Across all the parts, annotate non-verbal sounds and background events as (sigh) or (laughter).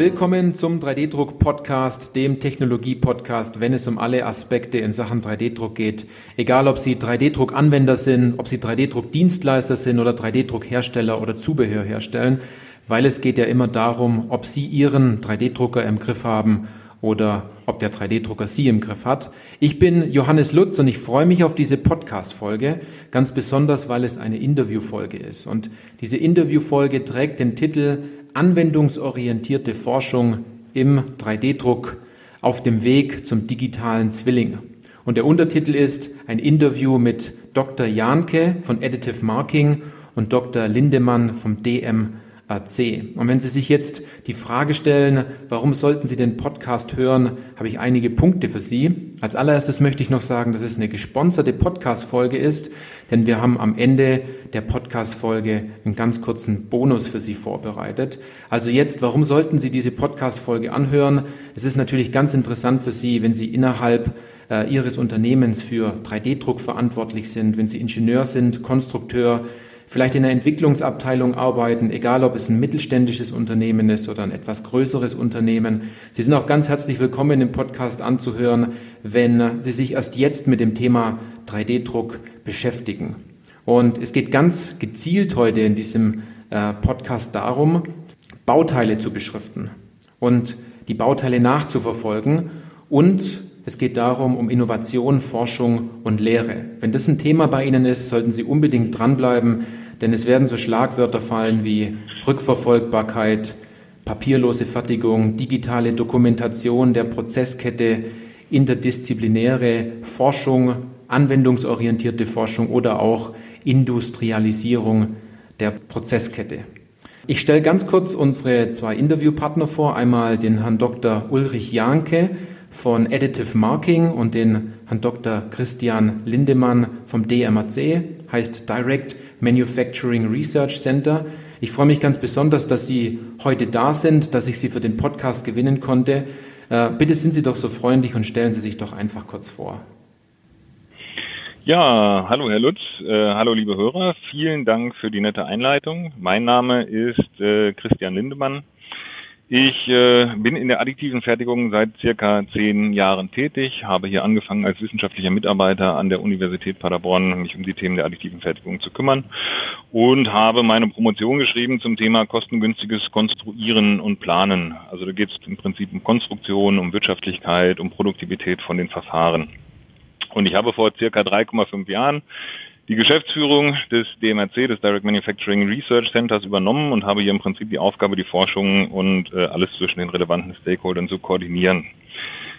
Willkommen zum 3D-Druck-Podcast, dem Technologie-Podcast, wenn es um alle Aspekte in Sachen 3D-Druck geht. Egal, ob Sie 3D-Druck-Anwender sind, ob Sie 3D-Druck-Dienstleister sind oder 3D-Druck-Hersteller oder Zubehör herstellen, weil es geht ja immer darum, ob Sie Ihren 3D-Drucker im Griff haben oder ob der 3D-Drucker Sie im Griff hat. Ich bin Johannes Lutz und ich freue mich auf diese Podcast-Folge, ganz besonders, weil es eine Interview-Folge ist. Und diese Interview-Folge trägt den Titel anwendungsorientierte Forschung im 3D-Druck auf dem Weg zum digitalen Zwilling. Und der Untertitel ist ein Interview mit Dr. Janke von Additive Marking und Dr. Lindemann vom DM AC. Und wenn Sie sich jetzt die Frage stellen, warum sollten Sie den Podcast hören, habe ich einige Punkte für Sie. Als allererstes möchte ich noch sagen, dass es eine gesponserte Podcast-Folge ist, denn wir haben am Ende der Podcast-Folge einen ganz kurzen Bonus für Sie vorbereitet. Also jetzt, warum sollten Sie diese Podcast-Folge anhören? Es ist natürlich ganz interessant für Sie, wenn Sie innerhalb äh, Ihres Unternehmens für 3D-Druck verantwortlich sind, wenn Sie Ingenieur sind, Konstrukteur, vielleicht in der Entwicklungsabteilung arbeiten, egal ob es ein mittelständisches Unternehmen ist oder ein etwas größeres Unternehmen. Sie sind auch ganz herzlich willkommen, den Podcast anzuhören, wenn Sie sich erst jetzt mit dem Thema 3D-Druck beschäftigen. Und es geht ganz gezielt heute in diesem äh, Podcast darum, Bauteile zu beschriften und die Bauteile nachzuverfolgen und es geht darum, um Innovation, Forschung und Lehre. Wenn das ein Thema bei Ihnen ist, sollten Sie unbedingt dranbleiben, denn es werden so Schlagwörter fallen wie Rückverfolgbarkeit, papierlose Fertigung, digitale Dokumentation der Prozesskette, interdisziplinäre Forschung, anwendungsorientierte Forschung oder auch Industrialisierung der Prozesskette. Ich stelle ganz kurz unsere zwei Interviewpartner vor. Einmal den Herrn Dr. Ulrich Janke von Additive Marking und den Herrn Dr. Christian Lindemann vom DMAC, heißt Direct Manufacturing Research Center. Ich freue mich ganz besonders, dass Sie heute da sind, dass ich Sie für den Podcast gewinnen konnte. Äh, bitte sind Sie doch so freundlich und stellen Sie sich doch einfach kurz vor. Ja, hallo Herr Lutz, äh, hallo liebe Hörer, vielen Dank für die nette Einleitung. Mein Name ist äh, Christian Lindemann. Ich äh, bin in der additiven Fertigung seit circa zehn Jahren tätig, habe hier angefangen als wissenschaftlicher Mitarbeiter an der Universität Paderborn, mich um die Themen der additiven Fertigung zu kümmern und habe meine Promotion geschrieben zum Thema kostengünstiges Konstruieren und Planen. Also da geht es im Prinzip um Konstruktion, um Wirtschaftlichkeit, um Produktivität von den Verfahren. Und ich habe vor circa 3,5 Jahren die Geschäftsführung des DMRC, des Direct Manufacturing Research Centers, übernommen und habe hier im Prinzip die Aufgabe, die Forschung und äh, alles zwischen den relevanten Stakeholdern zu koordinieren.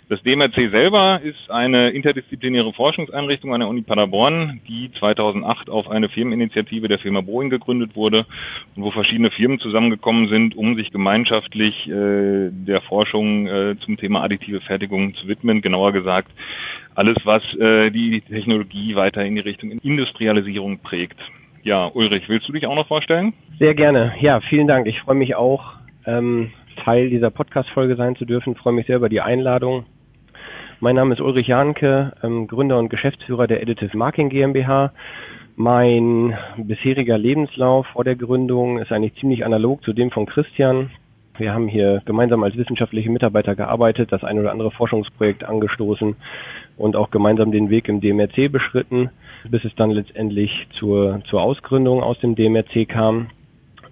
Das DMRC selber ist eine interdisziplinäre Forschungseinrichtung an der Uni Paderborn, die 2008 auf eine Firmeninitiative der Firma Boeing gegründet wurde und wo verschiedene Firmen zusammengekommen sind, um sich gemeinschaftlich äh, der Forschung äh, zum Thema additive Fertigung zu widmen. Genauer gesagt, alles, was äh, die Technologie weiter in die Richtung Industrialisierung prägt. Ja, Ulrich, willst du dich auch noch vorstellen? Sehr gerne. Ja, vielen Dank. Ich freue mich auch, ähm, Teil dieser Podcast-Folge sein zu dürfen. Ich freue mich sehr über die Einladung. Mein Name ist Ulrich Jahnke, ähm, Gründer und Geschäftsführer der Additive Marking GmbH. Mein bisheriger Lebenslauf vor der Gründung ist eigentlich ziemlich analog zu dem von Christian. Wir haben hier gemeinsam als wissenschaftliche Mitarbeiter gearbeitet, das ein oder andere Forschungsprojekt angestoßen und auch gemeinsam den Weg im DMRC beschritten, bis es dann letztendlich zur, zur Ausgründung aus dem DMRC kam.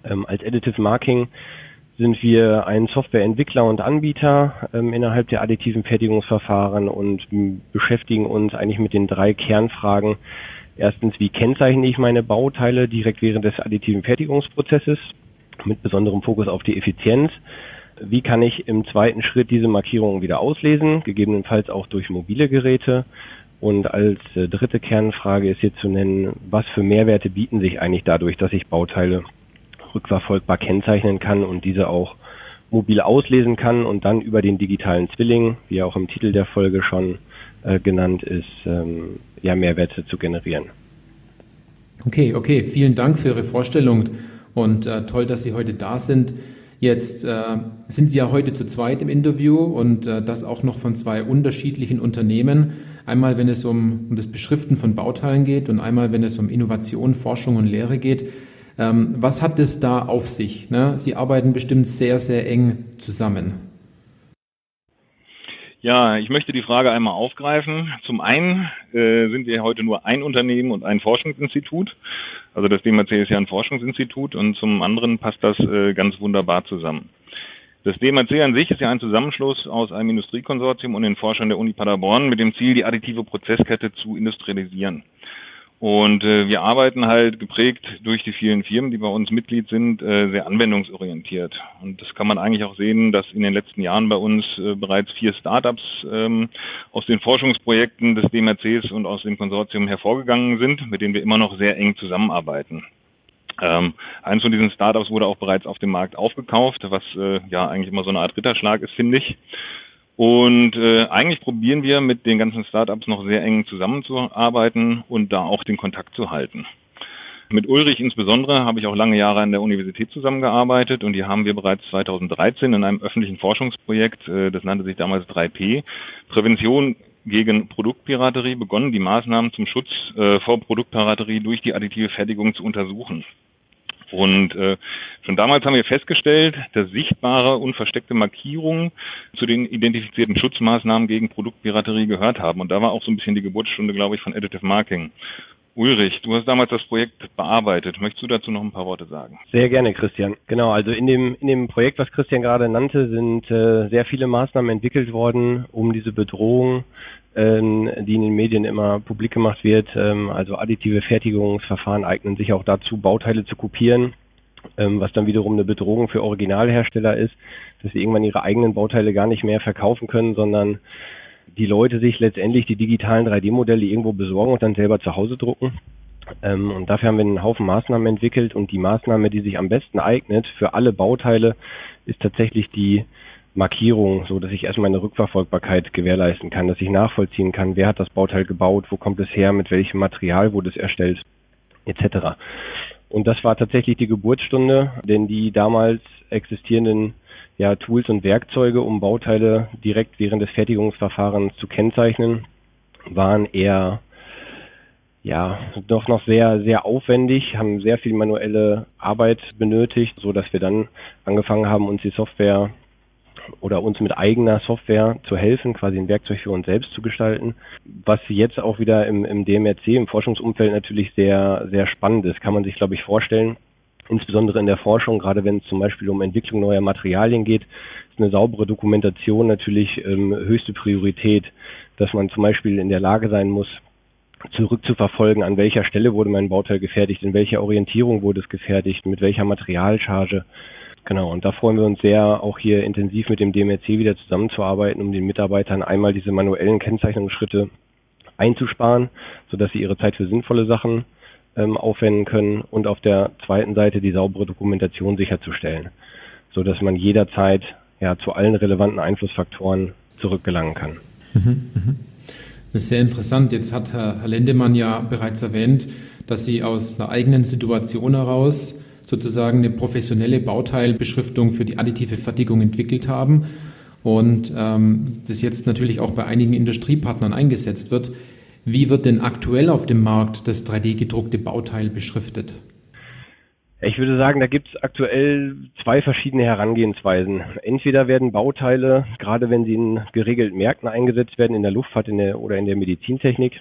Ähm, als Additive Marking sind wir ein Softwareentwickler und Anbieter ähm, innerhalb der additiven Fertigungsverfahren und beschäftigen uns eigentlich mit den drei Kernfragen. Erstens, wie kennzeichne ich meine Bauteile direkt während des additiven Fertigungsprozesses? Mit besonderem Fokus auf die Effizienz. Wie kann ich im zweiten Schritt diese Markierungen wieder auslesen, gegebenenfalls auch durch mobile Geräte? Und als äh, dritte Kernfrage ist hier zu nennen, was für Mehrwerte bieten sich eigentlich dadurch, dass ich Bauteile rückverfolgbar kennzeichnen kann und diese auch mobil auslesen kann und dann über den digitalen Zwilling, wie auch im Titel der Folge schon äh, genannt ist, ähm, ja Mehrwerte zu generieren. Okay, okay, vielen Dank für Ihre Vorstellung. Und äh, toll, dass Sie heute da sind. Jetzt äh, sind Sie ja heute zu zweit im Interview und äh, das auch noch von zwei unterschiedlichen Unternehmen. Einmal, wenn es um, um das Beschriften von Bauteilen geht und einmal, wenn es um Innovation, Forschung und Lehre geht. Ähm, was hat es da auf sich? Ne? Sie arbeiten bestimmt sehr, sehr eng zusammen. Ja, ich möchte die Frage einmal aufgreifen. Zum einen äh, sind wir heute nur ein Unternehmen und ein Forschungsinstitut. Also das DMAC ist ja ein Forschungsinstitut und zum anderen passt das äh, ganz wunderbar zusammen. Das DMAC an sich ist ja ein Zusammenschluss aus einem Industriekonsortium und den Forschern der Uni Paderborn mit dem Ziel, die additive Prozesskette zu industrialisieren. Und äh, wir arbeiten halt geprägt durch die vielen Firmen, die bei uns Mitglied sind, äh, sehr anwendungsorientiert. Und das kann man eigentlich auch sehen, dass in den letzten Jahren bei uns äh, bereits vier Startups ähm, aus den Forschungsprojekten des DMRCs und aus dem Konsortium hervorgegangen sind, mit denen wir immer noch sehr eng zusammenarbeiten. Ähm, eins von diesen Startups wurde auch bereits auf dem Markt aufgekauft, was äh, ja eigentlich immer so eine Art Ritterschlag ist, finde ich. Und äh, eigentlich probieren wir mit den ganzen Startups noch sehr eng zusammenzuarbeiten und da auch den Kontakt zu halten. Mit Ulrich insbesondere habe ich auch lange Jahre an der Universität zusammengearbeitet und die haben wir bereits 2013 in einem öffentlichen Forschungsprojekt, äh, das nannte sich damals 3P, Prävention gegen Produktpiraterie begonnen, die Maßnahmen zum Schutz äh, vor Produktpiraterie durch die additive Fertigung zu untersuchen. Und äh, schon damals haben wir festgestellt, dass sichtbare und versteckte Markierungen zu den identifizierten Schutzmaßnahmen gegen Produktpiraterie gehört haben. Und da war auch so ein bisschen die Geburtsstunde, glaube ich, von Additive Marking. Ulrich, du hast damals das Projekt bearbeitet. Möchtest du dazu noch ein paar Worte sagen? Sehr gerne, Christian. Genau, also in dem, in dem Projekt, was Christian gerade nannte, sind äh, sehr viele Maßnahmen entwickelt worden, um diese Bedrohung, äh, die in den Medien immer publik gemacht wird, ähm, also additive Fertigungsverfahren eignen sich auch dazu, Bauteile zu kopieren, ähm, was dann wiederum eine Bedrohung für Originalhersteller ist, dass sie irgendwann ihre eigenen Bauteile gar nicht mehr verkaufen können, sondern die Leute sich letztendlich die digitalen 3D-Modelle irgendwo besorgen und dann selber zu Hause drucken. Ähm, und dafür haben wir einen Haufen Maßnahmen entwickelt und die Maßnahme, die sich am besten eignet für alle Bauteile, ist tatsächlich die Markierung, so dass ich erstmal eine Rückverfolgbarkeit gewährleisten kann, dass ich nachvollziehen kann, wer hat das Bauteil gebaut, wo kommt es her, mit welchem Material wurde es erstellt, etc. Und das war tatsächlich die Geburtsstunde, denn die damals existierenden ja, Tools und Werkzeuge, um Bauteile direkt während des Fertigungsverfahrens zu kennzeichnen, waren eher ja, doch noch sehr, sehr aufwendig, haben sehr viel manuelle Arbeit benötigt, so dass wir dann angefangen haben, uns die Software oder uns mit eigener Software zu helfen, quasi ein Werkzeug für uns selbst zu gestalten. Was jetzt auch wieder im, im DMRC, im Forschungsumfeld natürlich sehr, sehr spannend ist, kann man sich, glaube ich, vorstellen insbesondere in der Forschung, gerade wenn es zum Beispiel um Entwicklung neuer Materialien geht, ist eine saubere Dokumentation natürlich ähm, höchste Priorität, dass man zum Beispiel in der Lage sein muss, zurückzuverfolgen, an welcher Stelle wurde mein Bauteil gefertigt, in welcher Orientierung wurde es gefertigt, mit welcher Materialcharge. Genau, und da freuen wir uns sehr, auch hier intensiv mit dem DMRC wieder zusammenzuarbeiten, um den Mitarbeitern einmal diese manuellen Kennzeichnungsschritte einzusparen, sodass sie ihre Zeit für sinnvolle Sachen ähm, aufwenden können und auf der zweiten Seite die saubere Dokumentation sicherzustellen, so dass man jederzeit ja zu allen relevanten Einflussfaktoren zurückgelangen kann. Mhm, mhm. Das ist sehr interessant. Jetzt hat Herr Lendemann ja bereits erwähnt, dass Sie aus einer eigenen Situation heraus sozusagen eine professionelle Bauteilbeschriftung für die additive Fertigung entwickelt haben und ähm, das jetzt natürlich auch bei einigen Industriepartnern eingesetzt wird. Wie wird denn aktuell auf dem Markt das 3D-gedruckte Bauteil beschriftet? Ich würde sagen, da gibt es aktuell zwei verschiedene Herangehensweisen. Entweder werden Bauteile, gerade wenn sie in geregelten Märkten eingesetzt werden, in der Luftfahrt in der, oder in der Medizintechnik,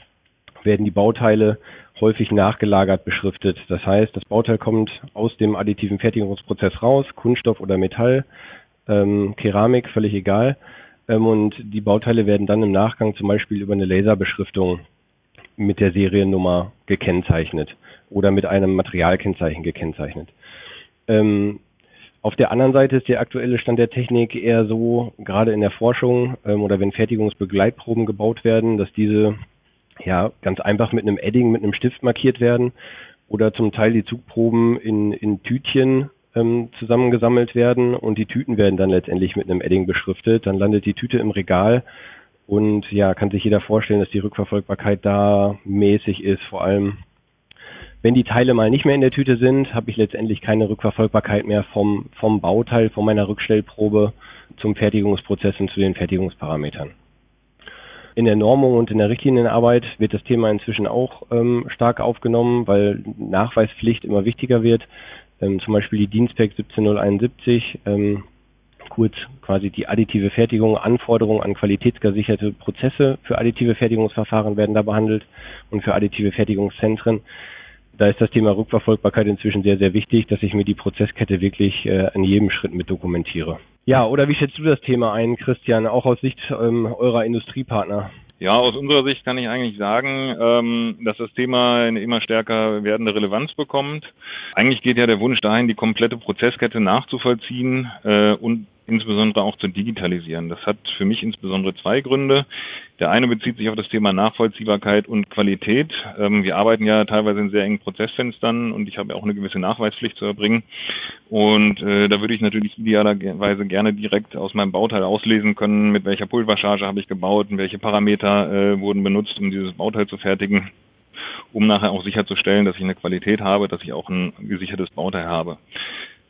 werden die Bauteile häufig nachgelagert beschriftet. Das heißt, das Bauteil kommt aus dem additiven Fertigungsprozess raus, Kunststoff oder Metall, ähm, Keramik, völlig egal. Ähm, und die Bauteile werden dann im Nachgang zum Beispiel über eine Laserbeschriftung mit der Seriennummer gekennzeichnet oder mit einem Materialkennzeichen gekennzeichnet. Ähm, auf der anderen Seite ist der aktuelle Stand der Technik eher so, gerade in der Forschung ähm, oder wenn Fertigungsbegleitproben gebaut werden, dass diese ja ganz einfach mit einem Edding, mit einem Stift markiert werden oder zum Teil die Zugproben in, in Tütchen ähm, zusammengesammelt werden und die Tüten werden dann letztendlich mit einem Edding beschriftet. Dann landet die Tüte im Regal und ja, kann sich jeder vorstellen, dass die Rückverfolgbarkeit da mäßig ist. Vor allem, wenn die Teile mal nicht mehr in der Tüte sind, habe ich letztendlich keine Rückverfolgbarkeit mehr vom, vom Bauteil, von meiner Rückstellprobe zum Fertigungsprozess und zu den Fertigungsparametern. In der Normung und in der Richtlinienarbeit wird das Thema inzwischen auch ähm, stark aufgenommen, weil Nachweispflicht immer wichtiger wird. Ähm, zum Beispiel die Dienstpack 17071, ähm, kurz quasi die additive Fertigung, Anforderungen an qualitätsgesicherte Prozesse für additive Fertigungsverfahren werden da behandelt und für additive Fertigungszentren. Da ist das Thema Rückverfolgbarkeit inzwischen sehr, sehr wichtig, dass ich mir die Prozesskette wirklich äh, jedem Schritt mit dokumentiere. Ja, oder wie schätzt du das Thema ein, Christian, auch aus Sicht ähm, eurer Industriepartner? Ja, aus unserer Sicht kann ich eigentlich sagen, ähm, dass das Thema eine immer stärker werdende Relevanz bekommt. Eigentlich geht ja der Wunsch dahin, die komplette Prozesskette nachzuvollziehen äh, und insbesondere auch zu digitalisieren. Das hat für mich insbesondere zwei Gründe. Der eine bezieht sich auf das Thema Nachvollziehbarkeit und Qualität. Ähm, wir arbeiten ja teilweise in sehr engen Prozessfenstern und ich habe auch eine gewisse Nachweispflicht zu erbringen. Und äh, da würde ich natürlich idealerweise gerne direkt aus meinem Bauteil auslesen können, mit welcher Pulvercharge habe ich gebaut und welche Parameter äh, wurden benutzt, um dieses Bauteil zu fertigen um nachher auch sicherzustellen, dass ich eine Qualität habe, dass ich auch ein gesichertes Bauteil habe.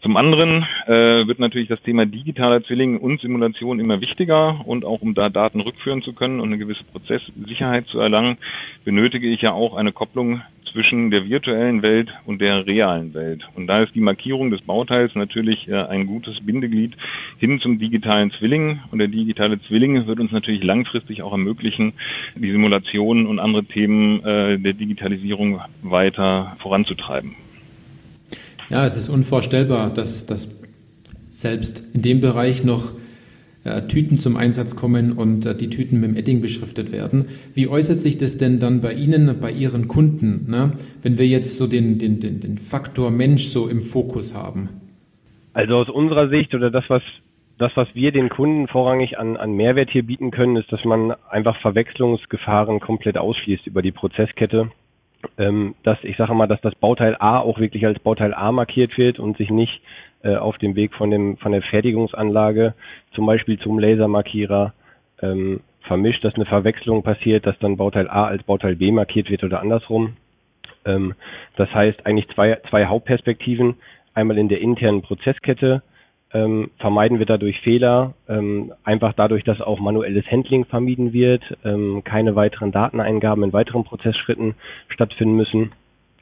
Zum anderen äh, wird natürlich das Thema digitaler Zwilling und Simulation immer wichtiger und auch um da Daten rückführen zu können und eine gewisse Prozesssicherheit zu erlangen, benötige ich ja auch eine Kopplung zwischen der virtuellen Welt und der realen Welt. Und da ist die Markierung des Bauteils natürlich äh, ein gutes Bindeglied hin zum digitalen Zwilling. Und der digitale Zwilling wird uns natürlich langfristig auch ermöglichen, die Simulationen und andere Themen äh, der Digitalisierung weiter voranzutreiben. Ja, es ist unvorstellbar, dass, dass selbst in dem Bereich noch äh, Tüten zum Einsatz kommen und äh, die Tüten mit dem Edding beschriftet werden. Wie äußert sich das denn dann bei Ihnen, bei Ihren Kunden, ne? wenn wir jetzt so den, den, den, den Faktor Mensch so im Fokus haben? Also aus unserer Sicht oder das, was das, was wir den Kunden vorrangig an, an Mehrwert hier bieten können, ist, dass man einfach Verwechslungsgefahren komplett ausschließt über die Prozesskette ähm, dass ich sage mal, dass das Bauteil A auch wirklich als Bauteil A markiert wird und sich nicht äh, auf dem Weg von dem von der Fertigungsanlage zum Beispiel zum Lasermarkierer ähm, vermischt, dass eine Verwechslung passiert, dass dann Bauteil A als Bauteil B markiert wird oder andersrum. Ähm, das heißt eigentlich zwei, zwei Hauptperspektiven. Einmal in der internen Prozesskette, ähm, vermeiden wir dadurch Fehler, ähm, einfach dadurch, dass auch manuelles Handling vermieden wird, ähm, keine weiteren Dateneingaben in weiteren Prozessschritten stattfinden müssen.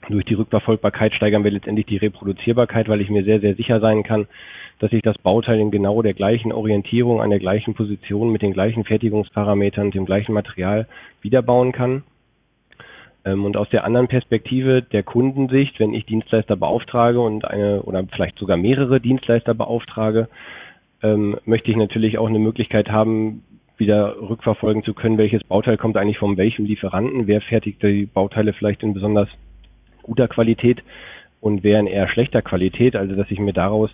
Durch die Rückverfolgbarkeit steigern wir letztendlich die Reproduzierbarkeit, weil ich mir sehr, sehr sicher sein kann, dass ich das Bauteil in genau der gleichen Orientierung, an der gleichen Position, mit den gleichen Fertigungsparametern, dem gleichen Material wiederbauen kann. Ähm, und aus der anderen Perspektive der Kundensicht, wenn ich Dienstleister beauftrage und eine oder vielleicht sogar mehrere Dienstleister beauftrage, ähm, möchte ich natürlich auch eine Möglichkeit haben, wieder rückverfolgen zu können, welches Bauteil kommt eigentlich von welchem Lieferanten, wer fertigt die Bauteile vielleicht in besonders guter Qualität und wer in eher schlechter Qualität, also dass ich mir daraus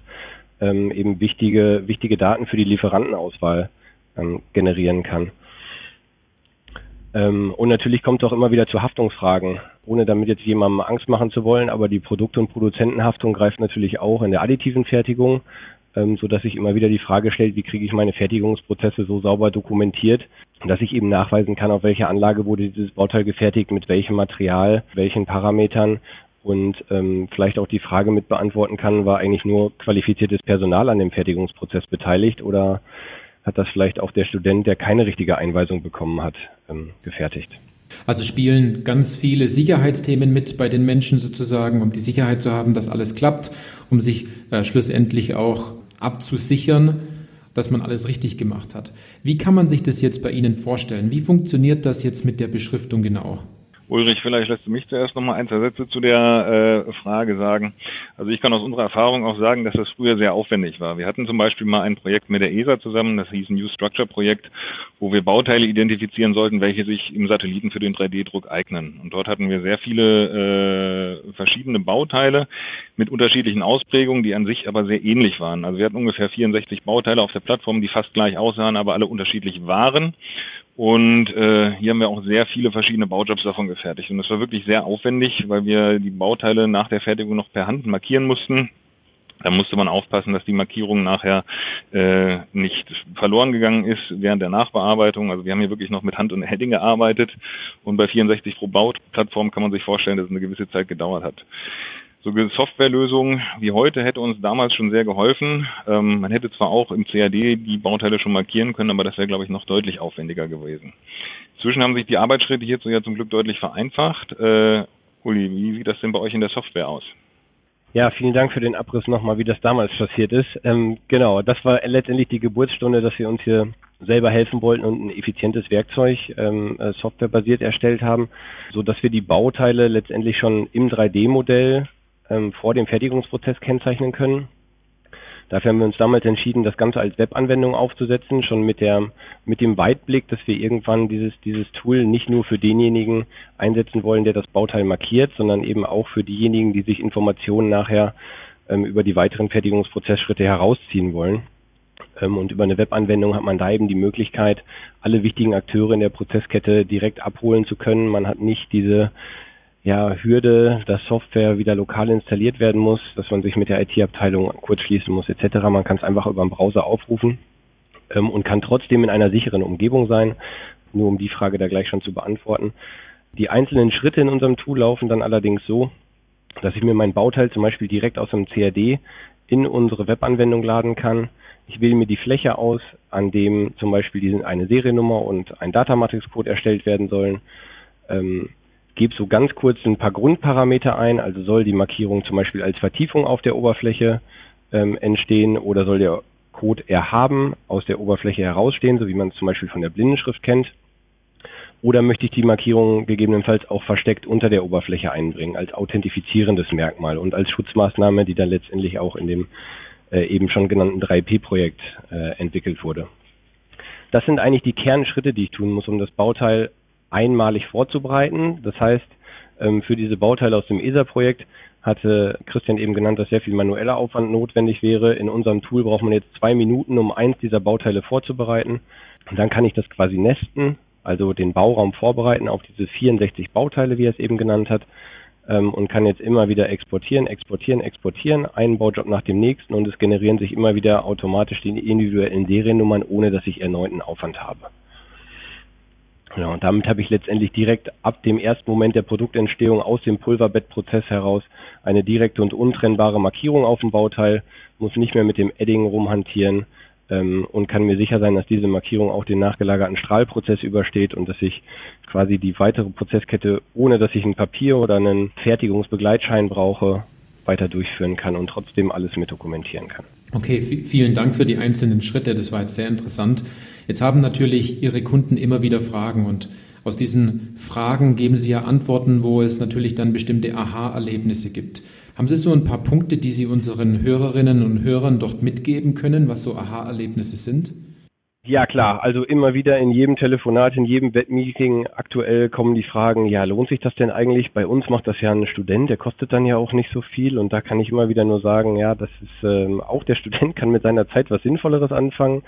ähm, eben wichtige, wichtige Daten für die Lieferantenauswahl ähm, generieren kann. Ähm, und natürlich kommt es auch immer wieder zu Haftungsfragen, ohne damit jetzt jemandem Angst machen zu wollen, aber die Produkt- und Produzentenhaftung greift natürlich auch in der additiven Fertigung, ähm, so dass sich immer wieder die Frage stellt, wie kriege ich meine Fertigungsprozesse so sauber dokumentiert, dass ich eben nachweisen kann, auf welcher Anlage wurde dieses Bauteil gefertigt, mit welchem Material, welchen Parametern. Und ähm, vielleicht auch die Frage mit beantworten kann, war eigentlich nur qualifiziertes Personal an dem Fertigungsprozess beteiligt oder hat das vielleicht auch der Student, der keine richtige Einweisung bekommen hat, ähm, gefertigt. Also spielen ganz viele Sicherheitsthemen mit bei den Menschen sozusagen, um die Sicherheit zu haben, dass alles klappt, um sich äh, schlussendlich auch abzusichern, dass man alles richtig gemacht hat. Wie kann man sich das jetzt bei Ihnen vorstellen? Wie funktioniert das jetzt mit der Beschriftung genau? Ulrich, vielleicht lässt du mich zuerst noch mal ein, zwei Sätze zu der äh, Frage sagen. Also ich kann aus unserer Erfahrung auch sagen, dass das früher sehr aufwendig war. Wir hatten zum Beispiel mal ein Projekt mit der ESA zusammen, das hieß New Structure Projekt, wo wir Bauteile identifizieren sollten, welche sich im Satelliten für den 3D-Druck eignen. Und dort hatten wir sehr viele äh, verschiedene Bauteile mit unterschiedlichen Ausprägungen, die an sich aber sehr ähnlich waren. Also wir hatten ungefähr 64 Bauteile auf der Plattform, die fast gleich aussahen, aber alle unterschiedlich waren. Und äh, hier haben wir auch sehr viele verschiedene Baujobs davon gefertigt. Und das war wirklich sehr aufwendig, weil wir die Bauteile nach der Fertigung noch per Hand markieren mussten. Da musste man aufpassen, dass die Markierung nachher äh, nicht verloren gegangen ist während der Nachbearbeitung. Also wir haben hier wirklich noch mit Hand und Heading gearbeitet und bei 64 pro Bauplattform kann man sich vorstellen, dass es eine gewisse Zeit gedauert hat. So eine Softwarelösung wie heute hätte uns damals schon sehr geholfen. Ähm, man hätte zwar auch im CAD die Bauteile schon markieren können, aber das wäre, glaube ich, noch deutlich aufwendiger gewesen. Inzwischen haben sich die Arbeitsschritte hierzu ja zum Glück deutlich vereinfacht. Äh, Uli, wie sieht das denn bei euch in der Software aus? Ja, vielen Dank für den Abriss nochmal, wie das damals passiert ist. Ähm, genau, das war letztendlich die Geburtsstunde, dass wir uns hier selber helfen wollten und ein effizientes Werkzeug ähm, äh, softwarebasiert erstellt haben, so dass wir die Bauteile letztendlich schon im 3D-Modell ähm, vor dem Fertigungsprozess kennzeichnen können. Dafür haben wir uns damals entschieden, das Ganze als Webanwendung aufzusetzen, schon mit der, mit dem Weitblick, dass wir irgendwann dieses, dieses Tool nicht nur für denjenigen einsetzen wollen, der das Bauteil markiert, sondern eben auch für diejenigen, die sich Informationen nachher ähm, über die weiteren Fertigungsprozessschritte herausziehen wollen. Ähm, und über eine Webanwendung hat man da eben die Möglichkeit, alle wichtigen Akteure in der Prozesskette direkt abholen zu können. Man hat nicht diese ja, Hürde, dass Software wieder lokal installiert werden muss, dass man sich mit der IT-Abteilung kurz schließen muss etc. Man kann es einfach über den Browser aufrufen ähm, und kann trotzdem in einer sicheren Umgebung sein. Nur um die Frage da gleich schon zu beantworten. Die einzelnen Schritte in unserem Tool laufen dann allerdings so, dass ich mir mein Bauteil zum Beispiel direkt aus dem CAD in unsere Webanwendung laden kann. Ich wähle mir die Fläche aus, an dem zum Beispiel eine Seriennummer und ein Datamatrix-Code erstellt werden sollen. Ähm, gebe so ganz kurz ein paar Grundparameter ein, also soll die Markierung zum Beispiel als Vertiefung auf der Oberfläche ähm, entstehen oder soll der Code erhaben aus der Oberfläche herausstehen, so wie man es zum Beispiel von der Blindenschrift kennt. Oder möchte ich die Markierung gegebenenfalls auch versteckt unter der Oberfläche einbringen, als authentifizierendes Merkmal und als Schutzmaßnahme, die dann letztendlich auch in dem äh, eben schon genannten 3P-Projekt äh, entwickelt wurde. Das sind eigentlich die Kernschritte, die ich tun muss, um das Bauteil einmalig vorzubereiten. Das heißt, ähm, für diese Bauteile aus dem ESA-Projekt hatte Christian eben genannt, dass sehr viel manueller Aufwand notwendig wäre. In unserem Tool braucht man jetzt zwei Minuten, um eins dieser Bauteile vorzubereiten. Und dann kann ich das quasi nesten, also den Bauraum vorbereiten auf diese 64 Bauteile, wie er es eben genannt hat, ähm, und kann jetzt immer wieder exportieren, exportieren, exportieren, einen Baujob nach dem nächsten und es generieren sich immer wieder automatisch die individuellen Seriennummern, ohne dass ich erneuten Aufwand habe. Ja, und damit habe ich letztendlich direkt ab dem ersten Moment der Produktentstehung aus dem Pulverbettprozess heraus eine direkte und untrennbare Markierung auf dem Bauteil, muss nicht mehr mit dem Edding rumhantieren ähm, und kann mir sicher sein, dass diese Markierung auch den nachgelagerten Strahlprozess übersteht und dass ich quasi die weitere Prozesskette, ohne dass ich ein Papier oder einen Fertigungsbegleitschein brauche, weiter durchführen kann und trotzdem alles mit dokumentieren kann. Okay, vielen Dank für die einzelnen Schritte. Das war jetzt sehr interessant. Jetzt haben natürlich Ihre Kunden immer wieder Fragen und aus diesen Fragen geben Sie ja Antworten, wo es natürlich dann bestimmte Aha-Erlebnisse gibt. Haben Sie so ein paar Punkte, die Sie unseren Hörerinnen und Hörern dort mitgeben können, was so Aha-Erlebnisse sind? Ja klar, also immer wieder in jedem Telefonat, in jedem Webmeeting aktuell kommen die Fragen, ja, lohnt sich das denn eigentlich? Bei uns macht das ja ein Student, der kostet dann ja auch nicht so viel und da kann ich immer wieder nur sagen, ja, das ist ähm, (laughs) auch der Student kann mit seiner Zeit was Sinnvolleres anfangen.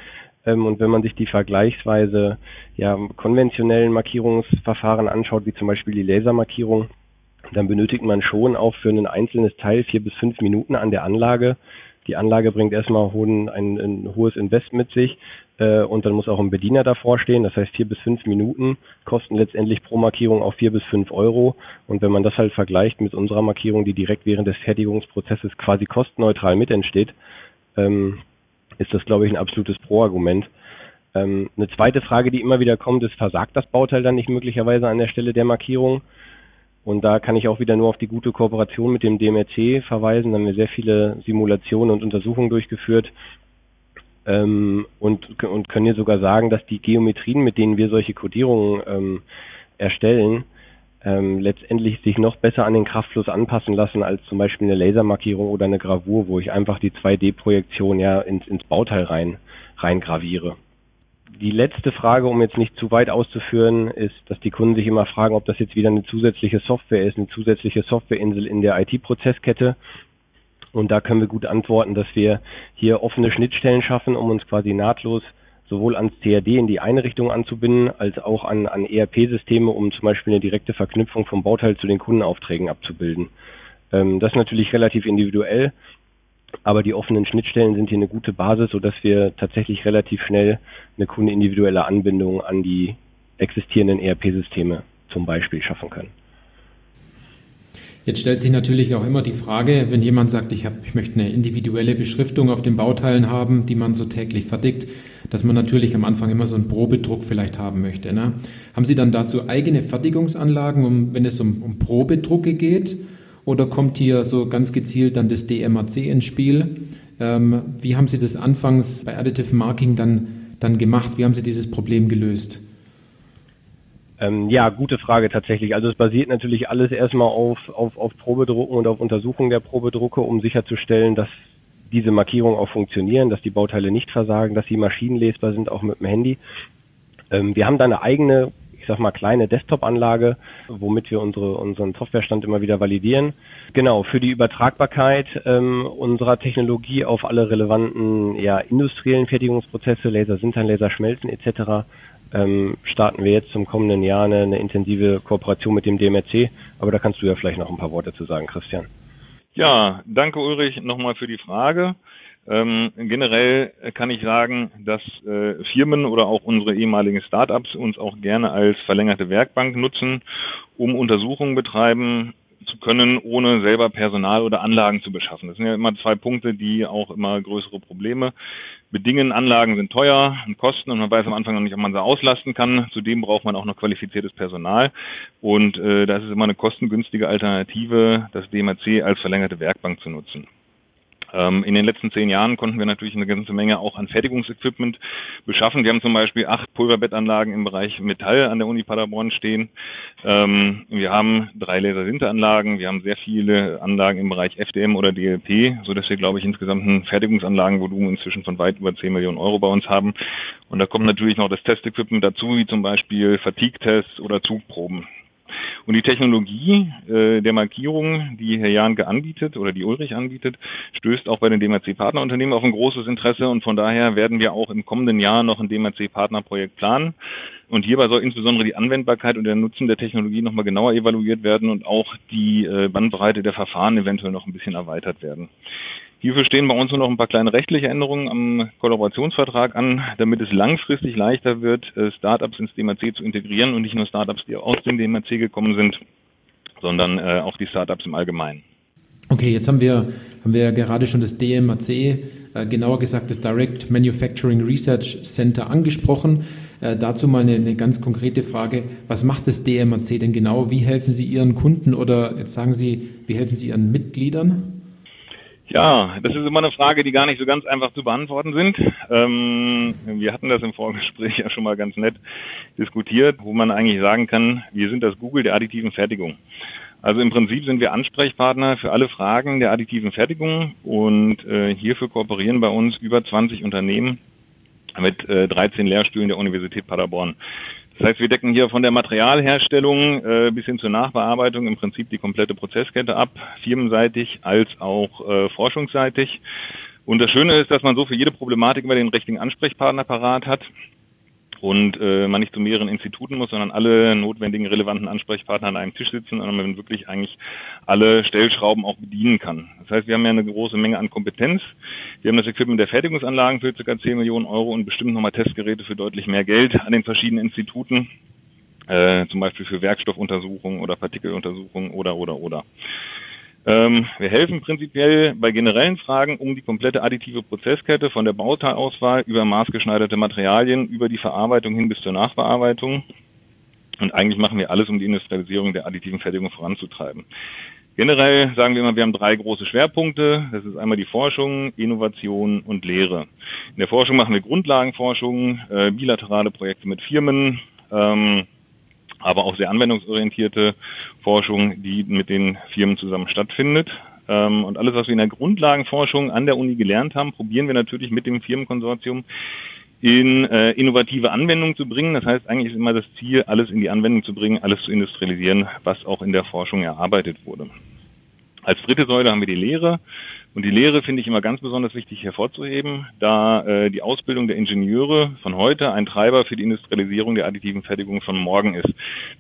Ähm, und wenn man sich die vergleichsweise ja, konventionellen Markierungsverfahren anschaut, wie zum Beispiel die Lasermarkierung, dann benötigt man schon auch für ein einzelnes Teil vier bis fünf Minuten an der Anlage. Die Anlage bringt erstmal ein, ein, ein hohes Invest mit sich äh, und dann muss auch ein Bediener davor stehen. Das heißt, vier bis fünf Minuten kosten letztendlich pro Markierung auch vier bis fünf Euro. Und wenn man das halt vergleicht mit unserer Markierung, die direkt während des Fertigungsprozesses quasi kostenneutral mit entsteht, ähm, ist das, glaube ich, ein absolutes Pro-Argument. Ähm, eine zweite Frage, die immer wieder kommt, ist, versagt das Bauteil dann nicht möglicherweise an der Stelle der Markierung? Und da kann ich auch wieder nur auf die gute Kooperation mit dem DMRC verweisen. Da haben wir sehr viele Simulationen und Untersuchungen durchgeführt ähm, und, und können hier sogar sagen, dass die Geometrien, mit denen wir solche Codierungen ähm, erstellen, ähm, letztendlich sich noch besser an den Kraftfluss anpassen lassen als zum Beispiel eine Lasermarkierung oder eine Gravur, wo ich einfach die 2D-Projektion ja ins, ins Bauteil rein, rein graviere. Die letzte Frage, um jetzt nicht zu weit auszuführen, ist, dass die Kunden sich immer fragen, ob das jetzt wieder eine zusätzliche Software ist, eine zusätzliche Softwareinsel in der IT-Prozesskette. Und da können wir gut antworten, dass wir hier offene Schnittstellen schaffen, um uns quasi nahtlos sowohl ans CAD in die eine Richtung anzubinden, als auch an, an ERP-Systeme, um zum Beispiel eine direkte Verknüpfung vom Bauteil zu den Kundenaufträgen abzubilden. Ähm, das ist natürlich relativ individuell, aber die offenen Schnittstellen sind hier eine gute Basis, sodass wir tatsächlich relativ schnell eine kundenindividuelle Anbindung an die existierenden ERP-Systeme zum Beispiel schaffen können. Jetzt stellt sich natürlich auch immer die Frage, wenn jemand sagt, ich, hab, ich möchte eine individuelle Beschriftung auf den Bauteilen haben, die man so täglich fertigt, dass man natürlich am Anfang immer so einen Probedruck vielleicht haben möchte. Ne? Haben Sie dann dazu eigene Fertigungsanlagen, um, wenn es um, um Probedrucke geht? Oder kommt hier so ganz gezielt dann das DMAC ins Spiel? Ähm, wie haben Sie das anfangs bei Additive Marking dann, dann gemacht? Wie haben Sie dieses Problem gelöst? Ähm, ja, gute Frage tatsächlich. Also es basiert natürlich alles erstmal auf, auf, auf Probedrucken und auf Untersuchung der Probedrucke, um sicherzustellen, dass diese Markierungen auch funktionieren, dass die Bauteile nicht versagen, dass sie maschinenlesbar sind, auch mit dem Handy. Ähm, wir haben da eine eigene, ich sag mal, kleine Desktop-Anlage, womit wir unsere, unseren Softwarestand immer wieder validieren. Genau, für die Übertragbarkeit ähm, unserer Technologie auf alle relevanten ja, industriellen Fertigungsprozesse, Laser sintern, Laser schmelzen etc ähm, starten wir jetzt zum kommenden Jahr eine, eine intensive Kooperation mit dem DMRC. Aber da kannst du ja vielleicht noch ein paar Worte zu sagen, Christian. Ja, danke Ulrich nochmal für die Frage. Ähm, generell kann ich sagen, dass äh, Firmen oder auch unsere ehemaligen Startups uns auch gerne als verlängerte Werkbank nutzen, um Untersuchungen betreiben zu können, ohne selber Personal oder Anlagen zu beschaffen. Das sind ja immer zwei Punkte, die auch immer größere Probleme bedingen. Anlagen sind teuer und kosten und man weiß am Anfang noch nicht, ob man sie auslasten kann. Zudem braucht man auch noch qualifiziertes Personal und äh, das ist immer eine kostengünstige Alternative, das DMAC als verlängerte Werkbank zu nutzen. Ähm, in den letzten zehn Jahren konnten wir natürlich eine ganze Menge auch an Fertigungsequipment beschaffen. Wir haben zum Beispiel acht Pulverbettanlagen im Bereich Metall an der Uni Paderborn stehen. Ähm, wir haben drei Lasersinteranlagen. Wir haben sehr viele Anlagen im Bereich FDM oder DLP, so dass wir, glaube ich, insgesamt ein Fertigungsanlagenvolumen inzwischen von weit über 10 Millionen Euro bei uns haben. Und da kommt natürlich noch das Testequipment dazu, wie zum Beispiel Fatigue-Tests oder Zugproben. Und die Technologie äh, der Markierung, die Herr Jahnke anbietet oder die Ulrich anbietet, stößt auch bei den DMAC-Partnerunternehmen auf ein großes Interesse und von daher werden wir auch im kommenden Jahr noch ein DMAC-Partnerprojekt planen. Und hierbei soll insbesondere die Anwendbarkeit und der Nutzen der Technologie nochmal genauer evaluiert werden und auch die äh, Bandbreite der Verfahren eventuell noch ein bisschen erweitert werden. Hierfür stehen bei uns nur noch ein paar kleine rechtliche Änderungen am Kollaborationsvertrag an, damit es langfristig leichter wird, äh, Startups ins DMAC zu integrieren und nicht nur Startups, die aus dem DMAC gekommen sind, sondern äh, auch die Startups im Allgemeinen. Okay, jetzt haben wir, haben wir gerade schon das DMAC, äh, genauer gesagt das Direct Manufacturing Research Center angesprochen. Dazu mal eine, eine, ganz konkrete Frage. Was macht das DMAC denn genau? Wie helfen Sie Ihren Kunden oder jetzt sagen Sie, wie helfen Sie Ihren Mitgliedern? Ja, das ist immer eine Frage, die gar nicht so ganz einfach zu beantworten sind. Ähm, wir hatten das im Vorgespräch (laughs) ja schon mal ganz nett diskutiert, wo man eigentlich sagen kann, wir sind das Google der additiven Fertigung. Also im Prinzip sind wir Ansprechpartner für alle Fragen der additiven Fertigung und äh, hierfür kooperieren bei uns über 20 Unternehmen mit äh, 13 Lehrstühlen der Universität Paderborn. Das heißt, wir decken hier von der Materialherstellung äh, bis hin zur Nachbearbeitung im Prinzip die komplette Prozesskette ab, firmenseitig als auch äh, forschungsseitig. Und das Schöne ist, dass man so für jede Problematik immer den richtigen Ansprechpartner parat hat und äh, man nicht zu mehreren Instituten muss, sondern alle notwendigen relevanten Ansprechpartner an einem Tisch sitzen und man wirklich eigentlich alle Stellschrauben auch bedienen kann. Das heißt, wir haben ja eine große Menge an Kompetenz. Wir haben das Equipment der Fertigungsanlagen für ca. 10 Millionen Euro und bestimmt nochmal Testgeräte für deutlich mehr Geld an den verschiedenen Instituten, äh, zum Beispiel für Werkstoffuntersuchungen oder Partikeluntersuchungen oder oder oder. Ähm, wir helfen prinzipiell bei generellen Fragen um die komplette additive Prozesskette von der Bauteilauswahl über maßgeschneiderte Materialien, über die Verarbeitung hin bis zur Nachbearbeitung. Und eigentlich machen wir alles, um die Industrialisierung der additiven Fertigung voranzutreiben. Generell sagen wir immer, wir haben drei große Schwerpunkte. Das ist einmal die Forschung, Innovation und Lehre. In der Forschung machen wir Grundlagenforschung, äh, bilaterale Projekte mit Firmen, ähm, aber auch sehr anwendungsorientierte Forschung, die mit den Firmen zusammen stattfindet. Ähm, und alles, was wir in der Grundlagenforschung an der Uni gelernt haben, probieren wir natürlich mit dem Firmenkonsortium in äh, innovative Anwendungen zu bringen. Das heißt, eigentlich ist immer das Ziel, alles in die Anwendung zu bringen, alles zu industrialisieren, was auch in der Forschung erarbeitet wurde. Als dritte Säule haben wir die Lehre. Und die Lehre finde ich immer ganz besonders wichtig hervorzuheben, da äh, die Ausbildung der Ingenieure von heute ein Treiber für die Industrialisierung der additiven Fertigung von morgen ist.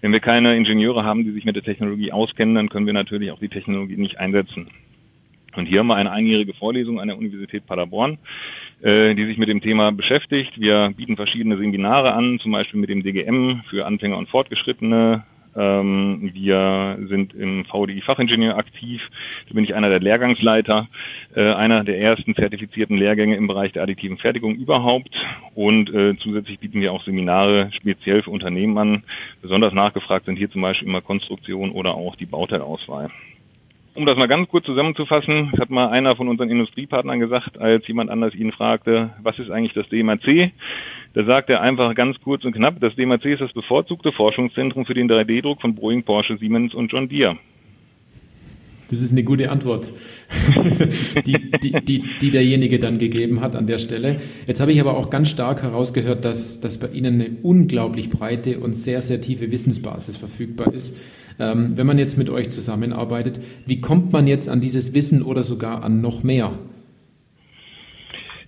Wenn wir keine Ingenieure haben, die sich mit der Technologie auskennen, dann können wir natürlich auch die Technologie nicht einsetzen. Und hier haben wir eine einjährige Vorlesung an der Universität Paderborn, äh, die sich mit dem Thema beschäftigt. Wir bieten verschiedene Seminare an, zum Beispiel mit dem DGM für Anfänger und Fortgeschrittene, Ähm, wir sind im VDI Fachingenieur aktiv. Da bin ich einer der Lehrgangsleiter, äh, einer der ersten zertifizierten Lehrgänge im Bereich der additiven Fertigung überhaupt. Und äh, zusätzlich bieten wir auch Seminare speziell für Unternehmen an. Besonders nachgefragt sind hier zum Beispiel immer Konstruktion oder auch die Bauteilauswahl. Um das mal ganz kurz zusammenzufassen, hat mal einer von unseren Industriepartnern gesagt, als jemand anders ihn fragte, was ist eigentlich das DMAC? Da sagt er einfach ganz kurz und knapp, das DMAC ist das bevorzugte Forschungszentrum für den 3D-Druck von Boeing, Porsche, Siemens und John Deere. Das ist eine gute Antwort, (laughs) die, die, die, die derjenige dann gegeben hat an der Stelle. Jetzt habe ich aber auch ganz stark herausgehört, dass, dass bei Ihnen eine unglaublich breite und sehr, sehr tiefe Wissensbasis verfügbar ist. Ähm, wenn man jetzt mit euch zusammenarbeitet, wie kommt man jetzt an dieses Wissen oder sogar an noch mehr?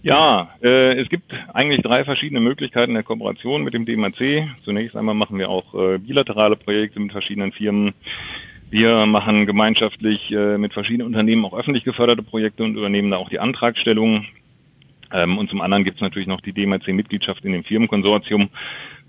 Ja, äh, es gibt eigentlich drei verschiedene Möglichkeiten der Kooperation mit dem DMAC. Zunächst einmal machen wir auch äh, bilaterale Projekte mit verschiedenen Firmen. Wir machen gemeinschaftlich äh, mit verschiedenen Unternehmen auch öffentlich geförderte Projekte und übernehmen da auch die Antragstellung. Ähm, und zum anderen gibt es natürlich noch die DMAC-Mitgliedschaft in dem Firmenkonsortium,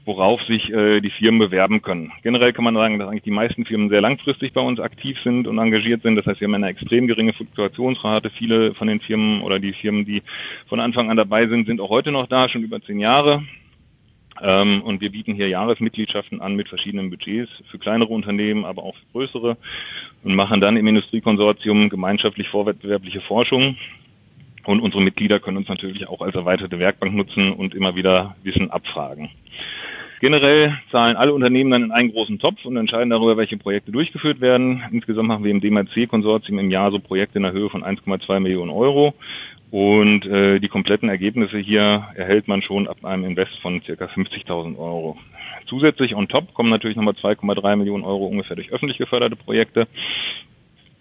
worauf sich äh, die Firmen bewerben können. Generell kann man sagen, dass eigentlich die meisten Firmen sehr langfristig bei uns aktiv sind und engagiert sind. Das heißt, wir haben eine extrem geringe Fluktuationsrate. Viele von den Firmen oder die Firmen, die von Anfang an dabei sind, sind auch heute noch da, schon über zehn Jahre. Ähm, und wir bieten hier Jahresmitgliedschaften an mit verschiedenen Budgets für kleinere Unternehmen, aber auch für größere und machen dann im Industriekonsortium gemeinschaftlich vorwettbewerbliche Forschung. Und unsere Mitglieder können uns natürlich auch als erweiterte Werkbank nutzen und immer wieder Wissen abfragen. Generell zahlen alle Unternehmen dann in einen großen Topf und entscheiden darüber, welche Projekte durchgeführt werden. Insgesamt machen wir im DMAC-Konsortium im Jahr so Projekte in der Höhe von 1,2 Millionen Euro. Und äh, die kompletten Ergebnisse hier erhält man schon ab einem Invest von circa 50.000 Euro. Zusätzlich on top kommen natürlich nochmal 2,3 Millionen Euro ungefähr durch öffentlich geförderte Projekte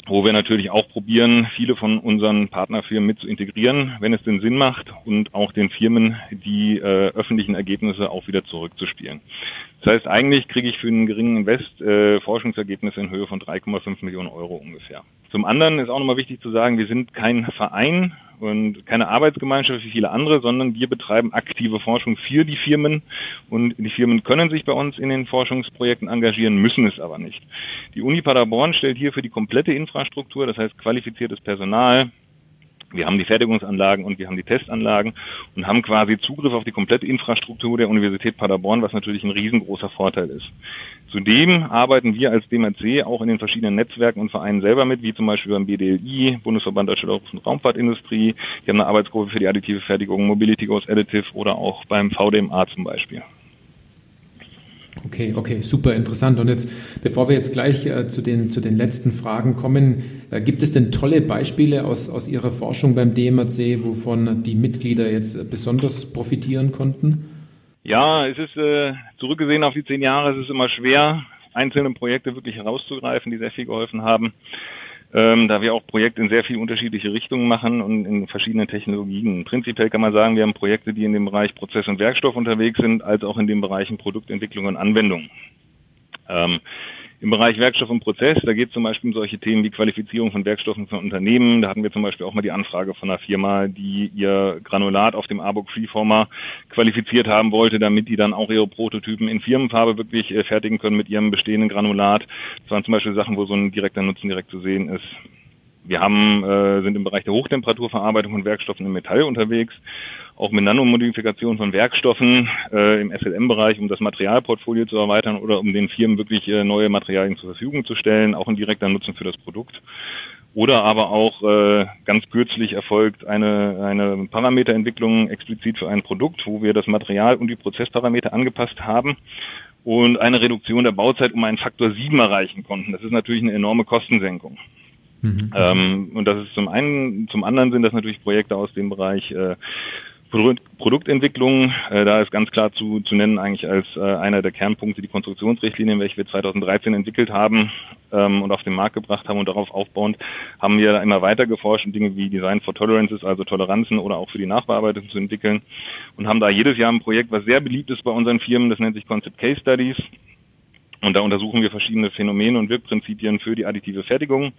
wo wir natürlich auch probieren, viele von unseren Partnerfirmen mit zu integrieren, wenn es den Sinn macht und auch den Firmen die äh, öffentlichen Ergebnisse auch wieder zurückzuspielen. Das heißt, eigentlich kriege ich für einen geringen Invest äh, Forschungsergebnisse in Höhe von 3,5 Millionen Euro ungefähr. Zum anderen ist auch nochmal wichtig zu sagen, wir sind kein Verein und keine Arbeitsgemeinschaft wie viele andere, sondern wir betreiben aktive Forschung für die Firmen und die Firmen können sich bei uns in den Forschungsprojekten engagieren, müssen es aber nicht. Die Uni Paderborn stellt hier für die komplette Infrastruktur, das heißt qualifiziertes Personal, wir haben die Fertigungsanlagen und wir haben die Testanlagen und haben quasi Zugriff auf die komplette Infrastruktur der Universität Paderborn, was natürlich ein riesengroßer Vorteil ist. Zudem arbeiten wir als DMRC auch in den verschiedenen Netzwerken und Vereinen selber mit, wie zum Beispiel beim BDLI, Bundesverband Deutsche Luft- und Raumfahrtindustrie. Wir haben eine Arbeitsgruppe für die additive Fertigung, Mobility Goes Additive oder auch beim VDMA zum Beispiel. Okay, okay, super interessant. Und jetzt, bevor wir jetzt gleich äh, zu, den, zu den letzten Fragen kommen, äh, gibt es denn tolle Beispiele aus, aus Ihrer Forschung beim DMAC, wovon die Mitglieder jetzt besonders profitieren konnten? Ja, es ist äh, zurückgesehen auf die zehn Jahre, es ist immer schwer, einzelne Projekte wirklich herauszugreifen, die sehr viel geholfen haben ähm, da wir auch Projekte in sehr viele unterschiedliche Richtungen machen und in verschiedenen Technologien. Prinzipiell kann man sagen, wir haben Projekte, die in dem Bereich Prozess und Werkstoff unterwegs sind, als auch in den Bereichen Produktentwicklung und Anwendung. Ähm, im Bereich Werkstoff und Prozess, da geht es zum Beispiel um solche Themen wie Qualifizierung von Werkstoffen von Unternehmen. Da hatten wir zum Beispiel auch mal die Anfrage von einer Firma, die ihr Granulat auf dem Arbok Freeformer qualifiziert haben wollte, damit die dann auch ihre Prototypen in Firmenfarbe wirklich äh, fertigen können mit ihrem bestehenden Granulat. Das waren zum Beispiel Sachen, wo so ein direkter Nutzen direkt zu sehen ist. Wir haben, äh, sind im Bereich der Hochtemperaturverarbeitung von Werkstoffen im Metall unterwegs auch mit Nanomodifikation von Werkstoffen äh, im SLM-Bereich, um das Materialportfolio zu erweitern oder um den Firmen wirklich äh, neue Materialien zur Verfügung zu stellen, auch ein direkter Nutzen für das Produkt. Oder aber auch äh, ganz kürzlich erfolgt eine, eine Parameterentwicklung explizit für ein Produkt, wo wir das Material und die Prozessparameter angepasst haben und eine Reduktion der Bauzeit um einen Faktor 7 erreichen konnten. Das ist natürlich eine enorme Kostensenkung. Mhm. Ähm, und das ist zum einen, zum anderen sind das natürlich Projekte aus dem Bereich äh, Produktentwicklung, äh, da ist ganz klar zu, zu nennen eigentlich als äh, einer der Kernpunkte die Konstruktionsrichtlinien, welche wir 2013 entwickelt haben ähm, und auf den Markt gebracht haben und darauf aufbauend haben wir immer weiter geforscht und Dinge wie Design for Tolerances, also Toleranzen oder auch für die Nachbearbeitung zu entwickeln und haben da jedes Jahr ein Projekt, was sehr beliebt ist bei unseren Firmen, das nennt sich Concept Case Studies. Und da untersuchen wir verschiedene Phänomene und Wirkprinzipien für die additive Fertigung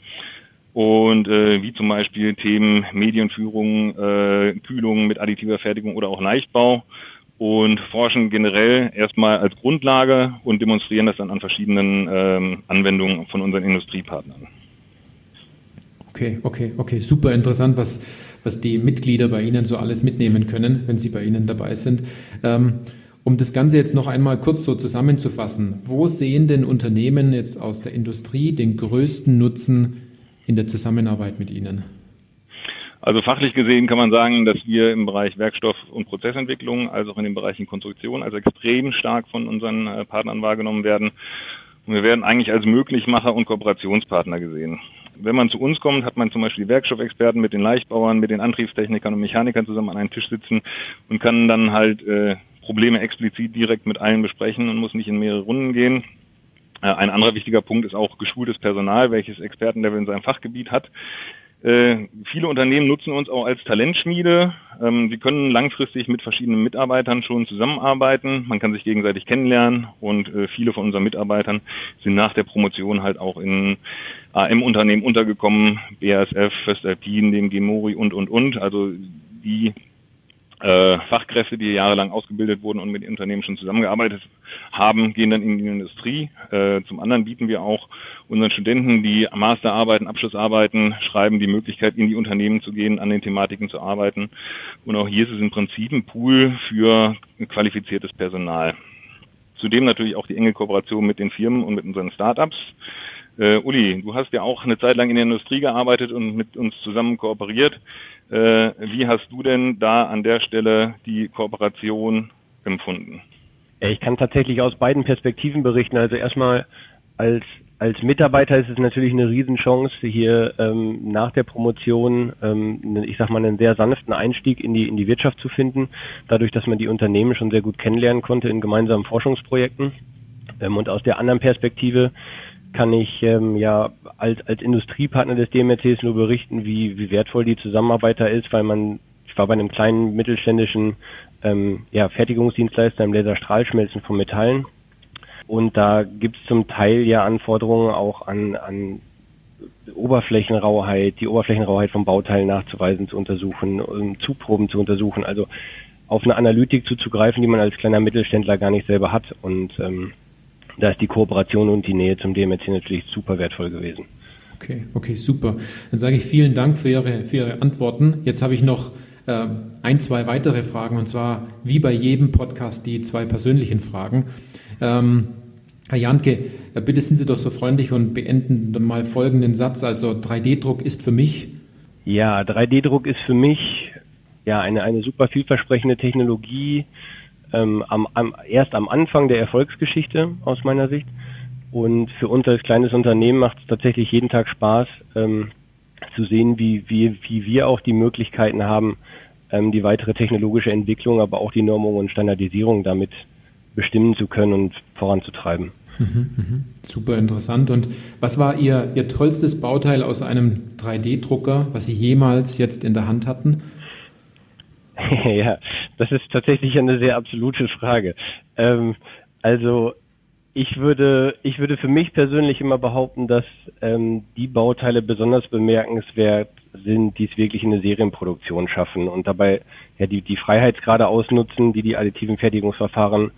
und äh, wie zum Beispiel Themen Medienführung, äh, Kühlung mit additiver Fertigung oder auch Leichtbau und forschen generell erstmal als Grundlage und demonstrieren das dann an verschiedenen ähm, Anwendungen von unseren Industriepartnern. Okay, okay, okay, super interessant, was, was die Mitglieder bei Ihnen so alles mitnehmen können, wenn sie bei Ihnen dabei sind. Ähm, um das Ganze jetzt noch einmal kurz so zusammenzufassen, wo sehen denn Unternehmen jetzt aus der Industrie den größten Nutzen in der Zusammenarbeit mit Ihnen? Also fachlich gesehen kann man sagen, dass wir im Bereich Werkstoff- und Prozessentwicklung, als auch in den Bereichen Konstruktion, also extrem stark von unseren äh, Partnern wahrgenommen werden. Und wir werden eigentlich als Möglichmacher und Kooperationspartner gesehen. Wenn man zu uns kommt, hat man zum Beispiel die Werkstoffexperten mit den Leichtbauern, mit den Antriebstechnikern und Mechanikern zusammen an einem Tisch sitzen und kann dann halt äh, Probleme explizit direkt mit allen besprechen und muss nicht in mehrere Runden gehen. Äh, ein anderer wichtiger Punkt ist auch geschultes Personal, welches Expertenlevel in seinem Fachgebiet hat. Äh, viele Unternehmen nutzen uns auch als Talentschmiede. Ähm, sie können langfristig mit verschiedenen Mitarbeitern schon zusammenarbeiten. Man kann sich gegenseitig kennenlernen und äh, viele von unseren Mitarbeitern sind nach der Promotion halt auch in AM-Unternehmen untergekommen, BASF, Föstalpin, dem Gemori und, und, und. Also die äh, Fachkräfte, die jahrelang ausgebildet wurden und mit Unternehmen schon zusammengearbeitet haben, gehen dann in die Industrie. Äh, zum anderen bieten wir auch unseren Studenten, die Masterarbeiten, Abschlussarbeiten schreiben, die Möglichkeit, in die Unternehmen zu gehen, an den Thematiken zu arbeiten. Und auch hier ist es im Prinzip ein Pool für qualifiziertes Personal. Zudem natürlich auch die enge Kooperation mit den Firmen und mit unseren Startups. Äh, Uli, du hast ja auch eine Zeit lang in der Industrie gearbeitet und mit uns zusammen kooperiert. Äh, wie hast du denn da an der Stelle die Kooperation empfunden? Ich kann tatsächlich aus beiden Perspektiven berichten. Also erstmal als als Mitarbeiter ist es natürlich eine Riesenchance, hier ähm, nach der Promotion, ähm, ich sag mal, einen sehr sanften Einstieg in die in die Wirtschaft zu finden, dadurch, dass man die Unternehmen schon sehr gut kennenlernen konnte in gemeinsamen Forschungsprojekten. Ähm, und aus der anderen Perspektive kann ich ähm, ja als, als Industriepartner des DMRCs nur berichten, wie, wie wertvoll die Zusammenarbeit da ist, weil man, ich war bei einem kleinen mittelständischen ähm, ja, Fertigungsdienstleister im Laserstrahlschmelzen von Metallen. Und da gibt's zum Teil ja Anforderungen auch an, an Oberflächenrauheit, die Oberflächenrauheit von Bauteilen nachzuweisen, zu untersuchen, um Zuproben zu untersuchen, also auf eine Analytik zuzugreifen, die man als kleiner Mittelständler gar nicht selber hat. Und ähm, da ist die Kooperation und die Nähe zum DMRC natürlich super wertvoll gewesen. Okay, okay, super. Dann sage ich vielen Dank für Ihre, für Ihre Antworten. Jetzt habe ich noch äh, ein, zwei weitere Fragen und zwar wie bei jedem Podcast die zwei persönlichen Fragen. Ähm, Herr Janke, äh, bitte sind Sie doch so freundlich und beenden dann mal folgenden Satz. Also 3D-Druck ist für mich. Ja, 3D-Druck ist für mich ja eine, eine super vielversprechende Technologie, ähm, am, am, erst am Anfang der Erfolgsgeschichte aus meiner Sicht. Und für uns als kleines Unternehmen macht es tatsächlich jeden Tag Spaß, ähm, zu sehen, wie, wie, wie wir auch die Möglichkeiten haben, ähm, die weitere technologische Entwicklung, aber auch die Normung und Standardisierung damit bestimmen zu können und voranzutreiben. Mhm, mhm. Super interessant. Und was war Ihr, Ihr tollstes Bauteil aus einem 3D-Drucker, was Sie jemals jetzt in der Hand hatten? (laughs) ja, das ist tatsächlich eine sehr absolute Frage. Ähm, also ich würde, ich würde für mich persönlich immer behaupten, dass ähm, die Bauteile besonders bemerkenswert sind, die es wirklich in eine Serienproduktion schaffen und dabei ja die, die Freiheitsgrade ausnutzen, die die additiven Fertigungsverfahren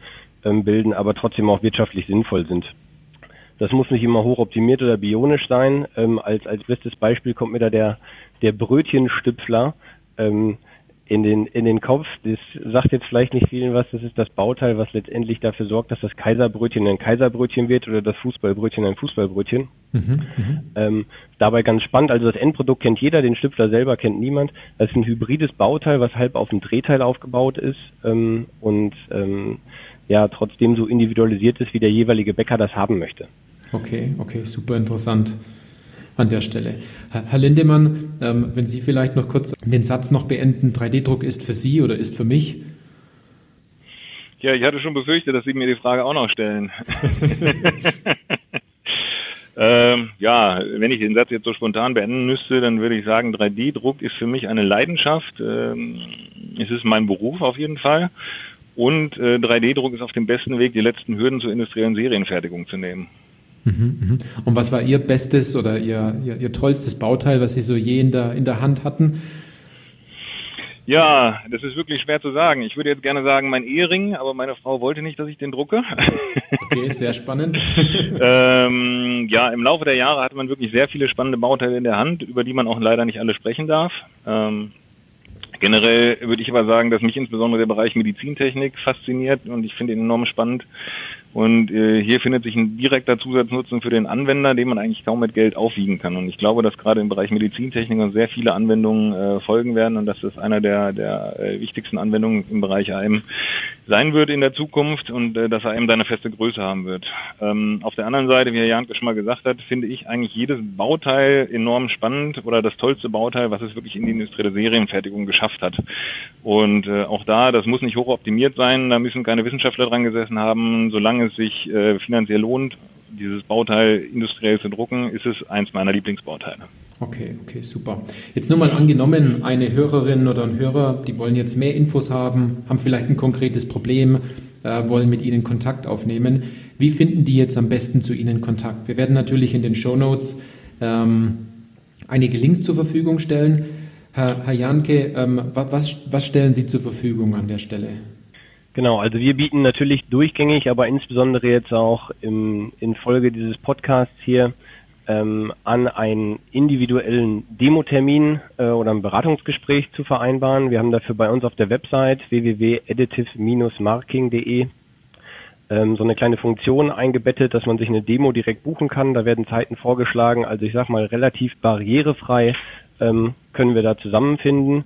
ähm, bilden, aber trotzdem auch wirtschaftlich sinnvoll sind. Das muss nicht immer hochoptimiert oder bionisch sein. Ähm, als, als bestes Beispiel kommt mir da der, der Brötchenstüpfler. Ähm, in den, in den Kopf. Das sagt jetzt vielleicht nicht vielen was. Das ist das Bauteil, was letztendlich dafür sorgt, dass das Kaiserbrötchen ein Kaiserbrötchen wird oder das Fußballbrötchen ein Fußballbrötchen. Mhm, mhm, ähm, dabei ganz spannend. Also das Endprodukt kennt jeder, den Stüpfler selber kennt niemand. Das ist ein hybrides Bauteil, was halb auf dem Drehteil aufgebaut ist ähm, und ähm, ja trotzdem so individualisiert ist, wie der jeweilige Bäcker das haben möchte. Okay, okay, super interessant an der Stelle. Herr Lindemann, ähm, wenn Sie vielleicht noch kurz den Satz noch beenden, 3D-Druck ist für Sie oder ist für mich? Ja, ich hatte schon befürchtet, dass Sie mir die Frage auch noch stellen. (laughs) ähm, ja, wenn ich den Satz jetzt so spontan beenden müsste, dann würde ich sagen, 3D-Druck ist für mich eine Leidenschaft. Ähm, es ist mein Beruf auf jeden Fall. Und äh, 3D-Druck ist auf dem besten Weg, die letzten Hürden zur industriellen Serienfertigung zu nehmen. Mhm, mhm. Und was war Ihr bestes oder Ihr, Ihr, Ihr tollstes Bauteil, was Sie so je in der, in der Hand hatten? Ja, das ist wirklich schwer zu sagen. Ich würde jetzt gerne sagen, mein Ehering, aber meine Frau wollte nicht, dass ich den drucke. (laughs) Okay, sehr spannend. (laughs) ähm, ja, im Laufe der Jahre hatte man wirklich sehr viele spannende Bauteile in der Hand, über die man auch leider nicht alle sprechen darf. Ähm, generell würde ich aber sagen, dass mich insbesondere der Bereich Medizintechnik fasziniert und ich finde ihn enorm spannend. Und äh, hier findet sich ein direkter Zusatznutzen für den Anwender, den man eigentlich kaum mit Geld aufwiegen kann. Und ich glaube, dass gerade im Bereich Medizintechnik sehr viele Anwendungen äh, folgen werden und dass das einer der, der äh, wichtigsten Anwendungen im Bereich AM sein wird in der Zukunft und äh, dass AM da eine feste Größe haben wird. Ähm, auf der anderen Seite, wie Herr Janke schon mal gesagt hat, finde ich eigentlich jedes Bauteil enorm spannend oder das tollste Bauteil, was es wirklich in die industrielle Serienfertigung geschafft hat. Und äh, auch da, das muss nicht hochoptimiert sein, da müssen keine Wissenschaftler dran gesessen haben, solange es sich äh, finanziell lohnt, dieses Bauteil industriell zu drucken, ist es eins meiner Lieblingsbauteile. Okay, okay, super. Jetzt nur mal angenommen, eine Hörerin oder ein Hörer, die wollen jetzt mehr Infos haben, haben vielleicht ein konkretes Problem, äh, wollen mit Ihnen Kontakt aufnehmen. Wie finden die jetzt am besten zu Ihnen Kontakt? Wir werden natürlich in den Show Notes ähm, einige Links zur Verfügung stellen. Herr, Herr Janke, ähm, was, was stellen Sie zur Verfügung an der Stelle? Genau, also wir bieten natürlich durchgängig, aber insbesondere jetzt auch im, in Folge dieses Podcasts hier ähm, an, einen individuellen Demotermin äh, oder ein Beratungsgespräch zu vereinbaren. Wir haben dafür bei uns auf der Website www.additive-marking.de ähm, so eine kleine Funktion eingebettet, dass man sich eine Demo direkt buchen kann. Da werden Zeiten vorgeschlagen. Also ich sag mal relativ barrierefrei ähm, können wir da zusammenfinden.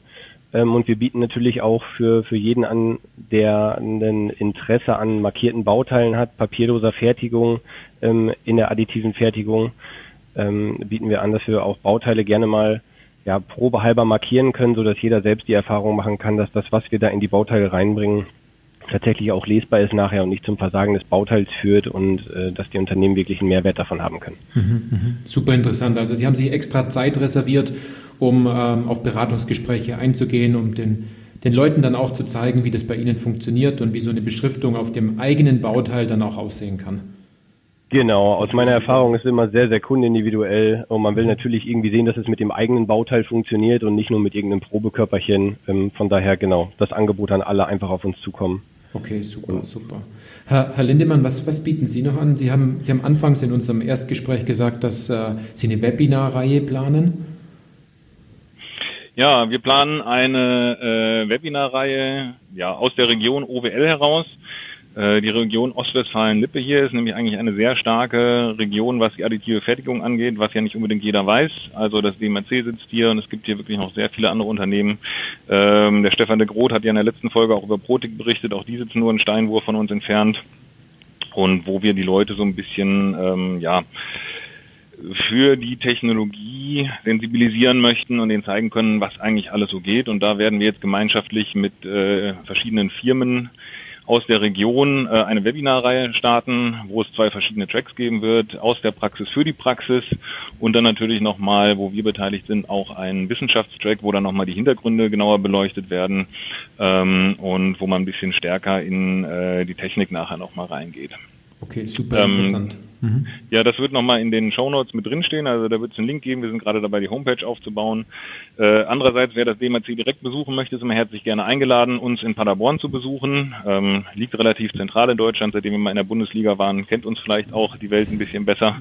Ähm, und wir bieten natürlich auch für, für jeden an, der ein Interesse an markierten Bauteilen hat, papierloser Fertigung ähm, in der additiven Fertigung, ähm, bieten wir an, dass wir auch Bauteile gerne mal ja, probehalber markieren können, so dass jeder selbst die Erfahrung machen kann, dass das, was wir da in die Bauteile reinbringen, tatsächlich auch lesbar ist nachher und nicht zum Versagen des Bauteils führt und äh, dass die Unternehmen wirklich einen Mehrwert davon haben können. Mhm, mh. Super interessant. Also Sie haben sich extra Zeit reserviert, um ähm, auf Beratungsgespräche einzugehen, um den, den Leuten dann auch zu zeigen, wie das bei Ihnen funktioniert und wie so eine Beschriftung auf dem eigenen Bauteil dann auch aussehen kann. Genau, aus meiner Erfahrung ist es immer sehr, sehr kundenindividuell und man will natürlich irgendwie sehen, dass es mit dem eigenen Bauteil funktioniert und nicht nur mit irgendeinem Probekörperchen. Ähm, von daher genau, das Angebot an alle einfach auf uns zukommen. Okay, super, super. Herr, Herr Lindemann, was, was bieten Sie noch an? Sie haben, Sie haben anfangs in unserem Erstgespräch gesagt, dass äh, Sie eine Webinarreihe planen. Ja, wir planen eine äh, Webinarreihe ja, aus der Region OWL heraus. Äh, die Region Ostwestfalen-Lippe hier ist nämlich eigentlich eine sehr starke Region, was die additive Fertigung angeht, was ja nicht unbedingt jeder weiß. Also das DMRC sitzt hier und es gibt hier wirklich noch sehr viele andere Unternehmen. Ähm, der Stefan de Groot hat ja in der letzten Folge auch über Protik berichtet. Auch die sitzen nur einen Steinwurf von uns entfernt. Und wo wir die Leute so ein bisschen, ähm, ja, für die Technologie sensibilisieren möchten und denen zeigen können, was eigentlich alles so geht. Und da werden wir jetzt gemeinschaftlich mit äh, verschiedenen Firmen aus der Region äh, eine Webinarreihe starten, wo es zwei verschiedene Tracks geben wird, aus der Praxis für die Praxis und dann natürlich nochmal, wo wir beteiligt sind, auch ein Wissenschaftstrack, wo dann nochmal die Hintergründe genauer beleuchtet werden ähm, und wo man ein bisschen stärker in äh, die Technik nachher nochmal reingeht. Okay, super ähm, interessant. Ja, das wird nochmal in den Show Notes mit drinstehen. Also da wird es einen Link geben. Wir sind gerade dabei, die Homepage aufzubauen. Äh, andererseits, wer das DMAC direkt besuchen möchte, ist immer herzlich gerne eingeladen, uns in Paderborn zu besuchen. Ähm, liegt relativ zentral in Deutschland. Seitdem wir mal in der Bundesliga waren, kennt uns vielleicht auch die Welt ein bisschen besser.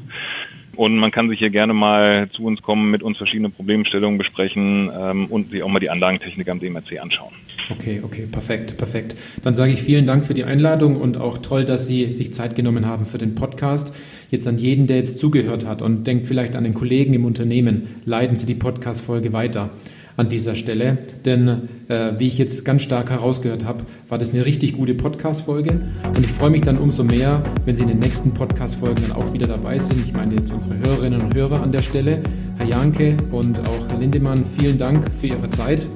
Und man kann sich hier gerne mal zu uns kommen, mit uns verschiedene Problemstellungen besprechen ähm, und sich auch mal die Anlagentechnik am DMRC anschauen. Okay, okay, perfekt, perfekt. Dann sage ich vielen Dank für die Einladung und auch toll, dass Sie sich Zeit genommen haben für den Podcast. Jetzt an jeden, der jetzt zugehört hat und denkt vielleicht an den Kollegen im Unternehmen, leiten Sie die Podcast-Folge weiter an dieser Stelle. Denn äh, wie ich jetzt ganz stark herausgehört habe, war das eine richtig gute Podcast-Folge. Und ich freue mich dann umso mehr, wenn Sie in den nächsten Podcast-Folgen dann auch wieder dabei sind. Ich meine jetzt unsere Hörerinnen und Hörer an der Stelle. Herr Janke und auch Herr Lindemann, vielen Dank für Ihre Zeit.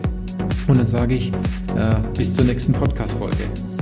Und dann sage ich äh, bis zur nächsten Podcast-Folge.